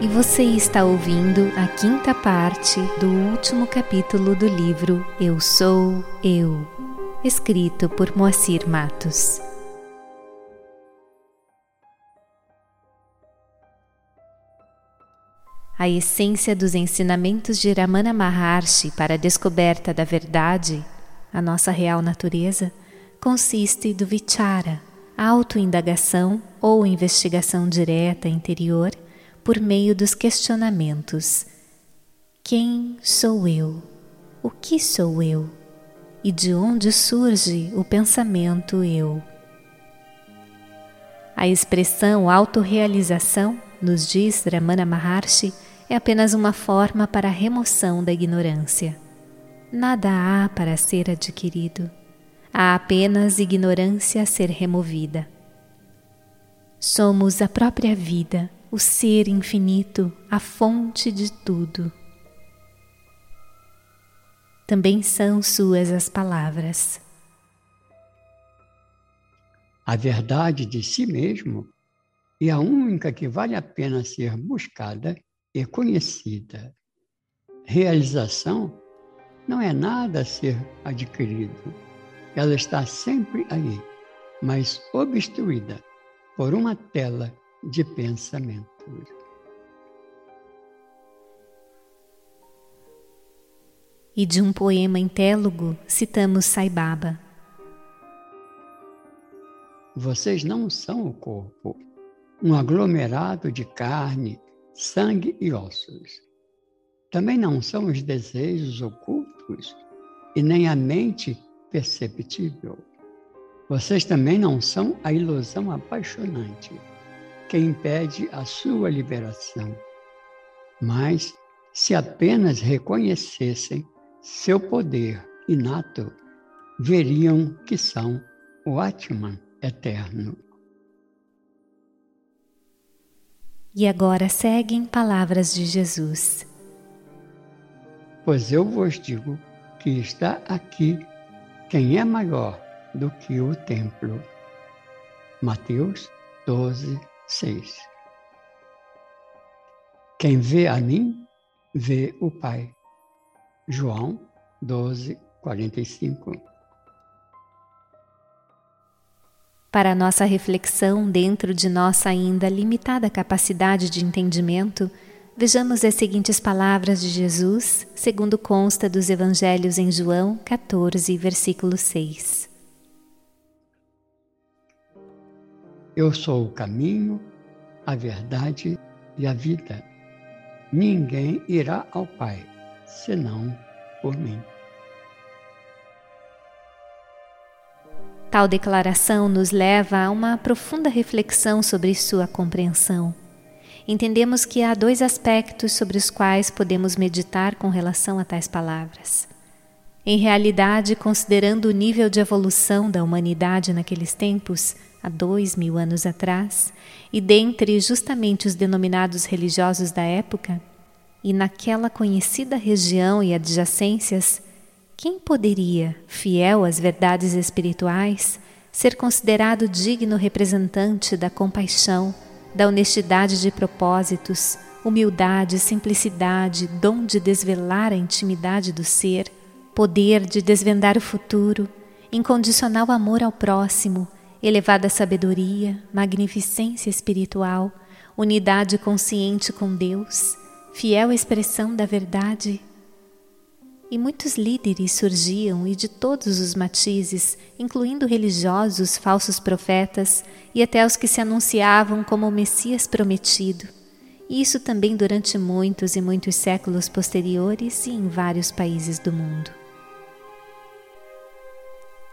e você está ouvindo a quinta parte do último capítulo do livro Eu Sou Eu, escrito por Moacir Matos. A essência dos ensinamentos de Ramana Maharshi para a descoberta da verdade, a nossa real natureza, consiste do vichara, autoindagação ou investigação direta interior por meio dos questionamentos: Quem sou eu? O que sou eu? E de onde surge o pensamento eu? A expressão autorrealização, nos diz Ramana Maharshi, é apenas uma forma para a remoção da ignorância. Nada há para ser adquirido, há apenas ignorância a ser removida. Somos a própria vida o Ser infinito, a fonte de tudo. Também são suas as palavras. A verdade de si mesmo é a única que vale a pena ser buscada e conhecida. Realização não é nada a ser adquirido. Ela está sempre aí, mas obstruída por uma tela de pensamento. E de um poema intélogo citamos Sai Baba. Vocês não são o corpo, um aglomerado de carne, sangue e ossos. Também não são os desejos ocultos e nem a mente perceptível. Vocês também não são a ilusão apaixonante que impede a sua liberação. Mas, se apenas reconhecessem seu poder inato, veriam que são o Atman eterno. E agora seguem palavras de Jesus. Pois eu vos digo que está aqui quem é maior do que o templo. Mateus 12, 6. Quem vê a mim, vê o Pai. João 12, 45. Para nossa reflexão dentro de nossa ainda limitada capacidade de entendimento, vejamos as seguintes palavras de Jesus, segundo consta dos Evangelhos em João 14, versículo 6. Eu sou o caminho, a verdade e a vida. Ninguém irá ao Pai senão por mim. Tal declaração nos leva a uma profunda reflexão sobre sua compreensão. Entendemos que há dois aspectos sobre os quais podemos meditar com relação a tais palavras. Em realidade, considerando o nível de evolução da humanidade naqueles tempos, há dois mil anos atrás, e dentre justamente os denominados religiosos da época, e naquela conhecida região e adjacências, quem poderia, fiel às verdades espirituais, ser considerado digno representante da compaixão, da honestidade de propósitos, humildade, simplicidade, dom de desvelar a intimidade do ser, poder de desvendar o futuro, incondicional amor ao próximo, elevada sabedoria, magnificência espiritual, unidade consciente com Deus, fiel expressão da verdade. E muitos líderes surgiam e de todos os matizes, incluindo religiosos, falsos profetas e até os que se anunciavam como o Messias prometido. E isso também durante muitos e muitos séculos posteriores e em vários países do mundo.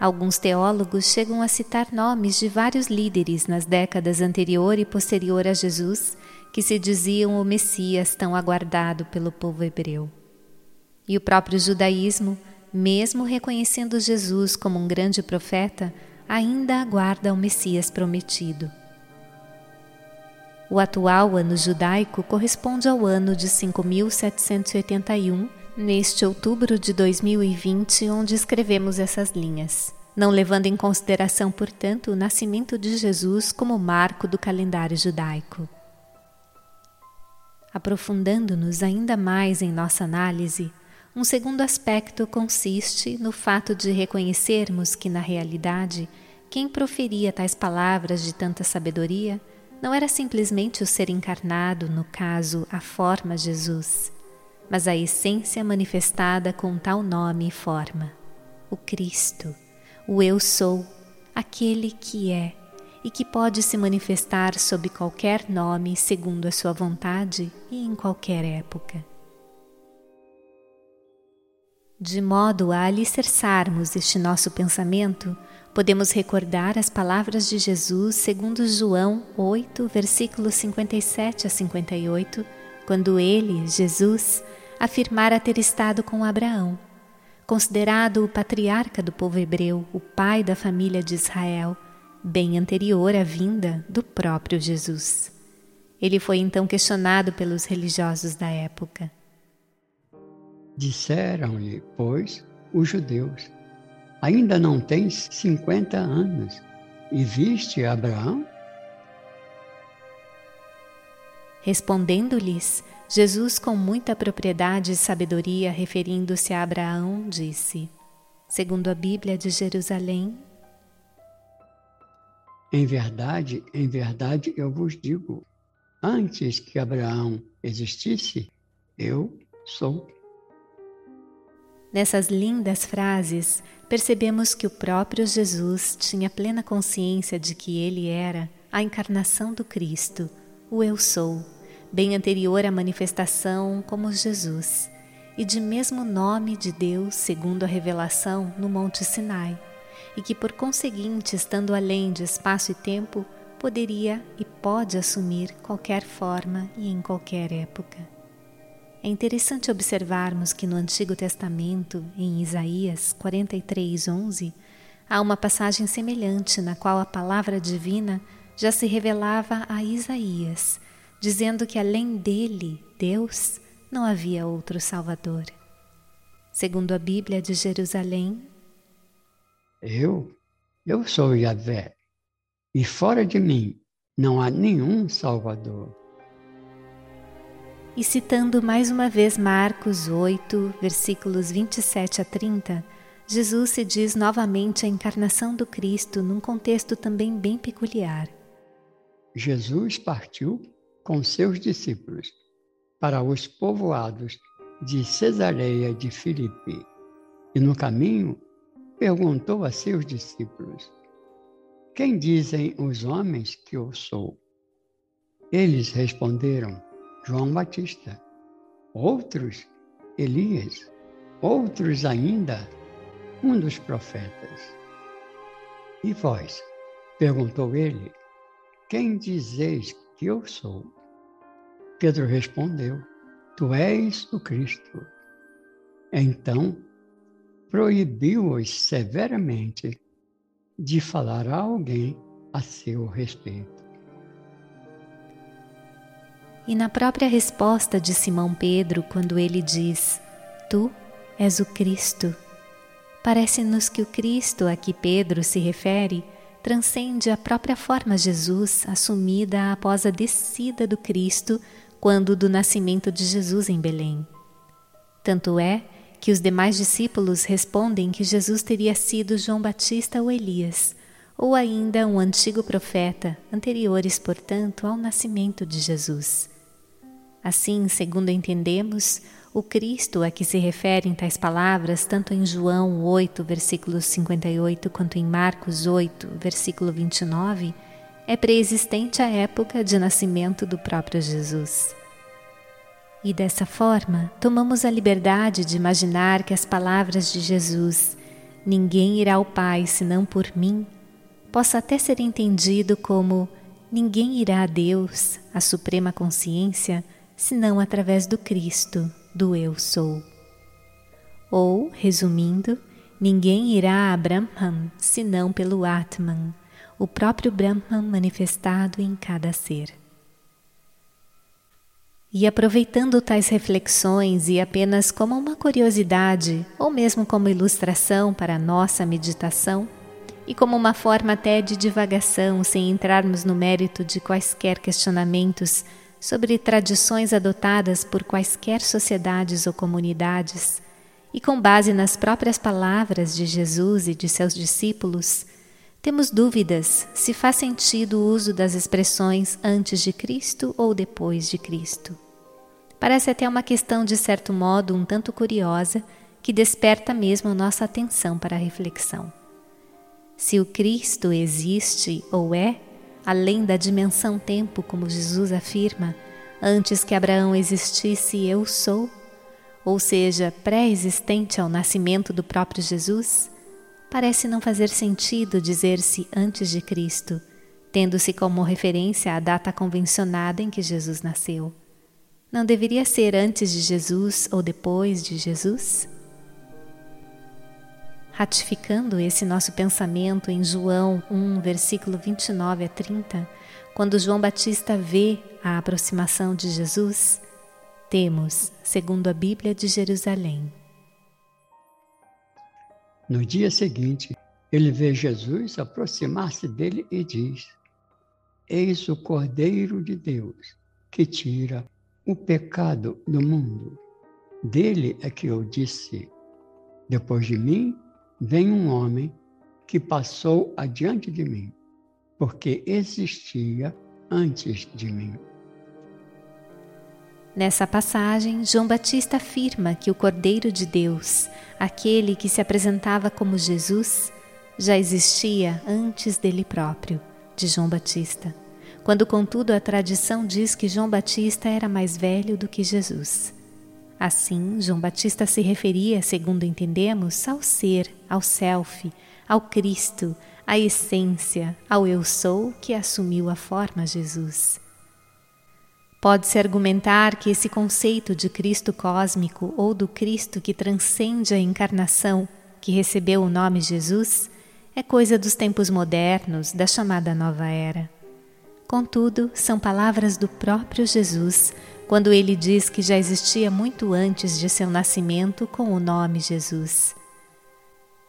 Alguns teólogos chegam a citar nomes de vários líderes nas décadas anterior e posterior a Jesus que se diziam o Messias tão aguardado pelo povo hebreu. E o próprio judaísmo, mesmo reconhecendo Jesus como um grande profeta, ainda aguarda o Messias prometido. O atual ano judaico corresponde ao ano de 5781 neste outubro de 2020, onde escrevemos essas linhas, não levando em consideração, portanto, o nascimento de Jesus como marco do calendário judaico. Aprofundando-nos ainda mais em nossa análise, um segundo aspecto consiste no fato de reconhecermos que, na realidade, quem proferia tais palavras de tanta sabedoria não era simplesmente o ser encarnado, no caso, a forma Jesus, mas a essência manifestada com tal nome e forma: o Cristo, o Eu Sou, aquele que é e que pode se manifestar sob qualquer nome segundo a sua vontade e em qualquer época. De modo a alicerçarmos este nosso pensamento, podemos recordar as palavras de Jesus segundo João 8, versículos 57 a 58, quando ele, Jesus, afirmara ter estado com Abraão, considerado o patriarca do povo hebreu, o pai da família de Israel, bem anterior à vinda do próprio Jesus. Ele foi então questionado pelos religiosos da época. Disseram-lhe, pois, os judeus: Ainda não tens cinquenta anos e viste Abraão? Respondendo-lhes, Jesus, com muita propriedade e sabedoria, referindo-se a Abraão, disse: Segundo a Bíblia de Jerusalém, em verdade, em verdade eu vos digo: antes que Abraão existisse, eu sou. Nessas lindas frases, percebemos que o próprio Jesus tinha plena consciência de que ele era a encarnação do Cristo, o Eu Sou, bem anterior à manifestação como Jesus, e de mesmo nome de Deus segundo a revelação no Monte Sinai e que, por conseguinte, estando além de espaço e tempo, poderia e pode assumir qualquer forma e em qualquer época. É interessante observarmos que no Antigo Testamento, em Isaías 43:11, há uma passagem semelhante na qual a palavra divina já se revelava a Isaías, dizendo que além dele, Deus, não havia outro Salvador. Segundo a Bíblia de Jerusalém, eu, eu sou Yahvé, e fora de mim não há nenhum Salvador. E citando mais uma vez Marcos 8, versículos 27 a 30, Jesus se diz novamente a encarnação do Cristo num contexto também bem peculiar. Jesus partiu com seus discípulos para os povoados de Cesareia de Filipe, e no caminho perguntou a seus discípulos: Quem dizem os homens que eu sou? Eles responderam: João Batista. Outros, Elias. Outros ainda, um dos profetas. E vós? perguntou ele: Quem dizeis que eu sou? Pedro respondeu: Tu és o Cristo. Então proibiu-os severamente de falar a alguém a seu respeito. E na própria resposta de Simão Pedro, quando ele diz: Tu és o Cristo, parece-nos que o Cristo a que Pedro se refere transcende a própria forma Jesus assumida após a descida do Cristo quando do nascimento de Jesus em Belém. Tanto é que os demais discípulos respondem que Jesus teria sido João Batista ou Elias, ou ainda um antigo profeta, anteriores, portanto, ao nascimento de Jesus. Assim, segundo entendemos, o Cristo a que se referem tais palavras, tanto em João 8, versículo 58, quanto em Marcos 8, versículo 29, é preexistente à época de nascimento do próprio Jesus. E dessa forma, tomamos a liberdade de imaginar que as palavras de Jesus, ninguém irá ao Pai senão por mim, possa até ser entendido como ninguém irá a Deus, a suprema consciência, senão através do Cristo, do Eu Sou. Ou, resumindo, ninguém irá a Brahman senão pelo Atman, o próprio Brahman manifestado em cada ser. E aproveitando tais reflexões e apenas como uma curiosidade, ou mesmo como ilustração para a nossa meditação, e como uma forma até de divagação, sem entrarmos no mérito de quaisquer questionamentos, sobre tradições adotadas por quaisquer sociedades ou comunidades, e com base nas próprias palavras de Jesus e de seus discípulos, temos dúvidas se faz sentido o uso das expressões antes de Cristo ou depois de Cristo. Parece até uma questão, de certo modo, um tanto curiosa, que desperta mesmo nossa atenção para a reflexão. Se o Cristo existe ou é, além da dimensão tempo, como Jesus afirma, antes que Abraão existisse, eu sou, ou seja, pré-existente ao nascimento do próprio Jesus, parece não fazer sentido dizer-se antes de Cristo, tendo-se como referência a data convencionada em que Jesus nasceu. Não deveria ser antes de Jesus ou depois de Jesus? Ratificando esse nosso pensamento em João 1, versículo 29 a 30, quando João Batista vê a aproximação de Jesus, temos, segundo a Bíblia de Jerusalém. No dia seguinte, ele vê Jesus aproximar-se dele e diz: Eis o Cordeiro de Deus que tira o pecado do mundo. Dele é que eu disse: Depois de mim vem um homem que passou adiante de mim, porque existia antes de mim. Nessa passagem, João Batista afirma que o Cordeiro de Deus, aquele que se apresentava como Jesus, já existia antes dele próprio, de João Batista, quando, contudo, a tradição diz que João Batista era mais velho do que Jesus. Assim, João Batista se referia, segundo entendemos, ao ser, ao self, ao Cristo, à essência, ao eu sou que assumiu a forma Jesus. Pode-se argumentar que esse conceito de Cristo cósmico ou do Cristo que transcende a encarnação, que recebeu o nome Jesus, é coisa dos tempos modernos, da chamada Nova Era. Contudo, são palavras do próprio Jesus quando ele diz que já existia muito antes de seu nascimento com o nome Jesus.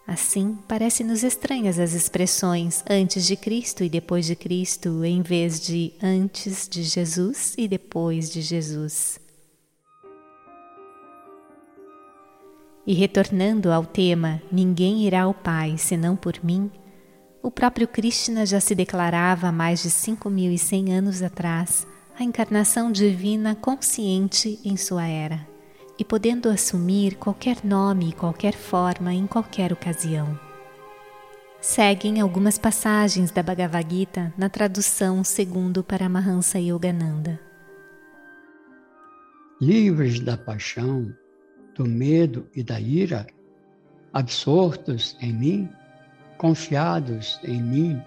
Assim, parece-nos estranhas as expressões antes de Cristo e depois de Cristo, em vez de antes de Jesus e depois de Jesus. E retornando ao tema Ninguém irá ao Pai senão por mim, o próprio Krishna já se declarava há mais de 5.100 anos atrás a encarnação divina consciente em sua era e podendo assumir qualquer nome e qualquer forma em qualquer ocasião. Seguem algumas passagens da Bhagavad Gita na tradução segundo Paramahansa Yogananda. Livres da paixão, do medo e da ira, absortos em mim, confiados em mim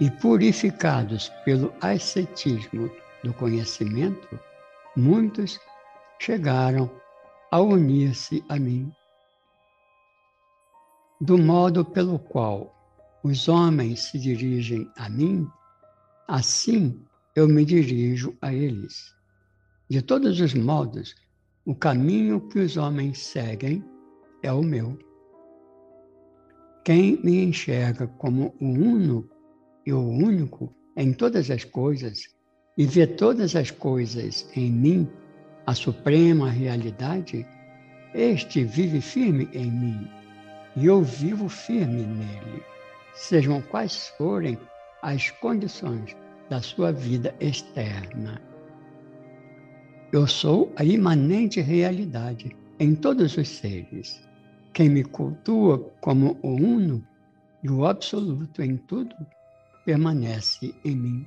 e purificados pelo ascetismo do conhecimento, muitos chegaram a unir-se a mim. Do modo pelo qual os homens se dirigem a mim, assim eu me dirijo a eles. De todos os modos, o caminho que os homens seguem é o meu. Quem me enxerga como o uno e o único em todas as coisas e vê todas as coisas em mim, a suprema realidade, este vive firme em mim e eu vivo firme nele, sejam quais forem as condições da sua vida externa. Eu sou a imanente realidade em todos os seres quem me cultua como o uno e o absoluto em tudo permanece em mim,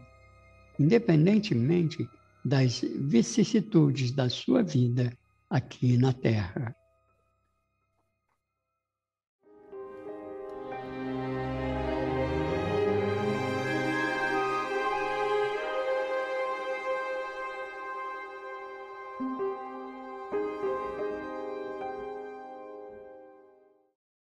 independentemente das vicissitudes da sua vida aqui na Terra.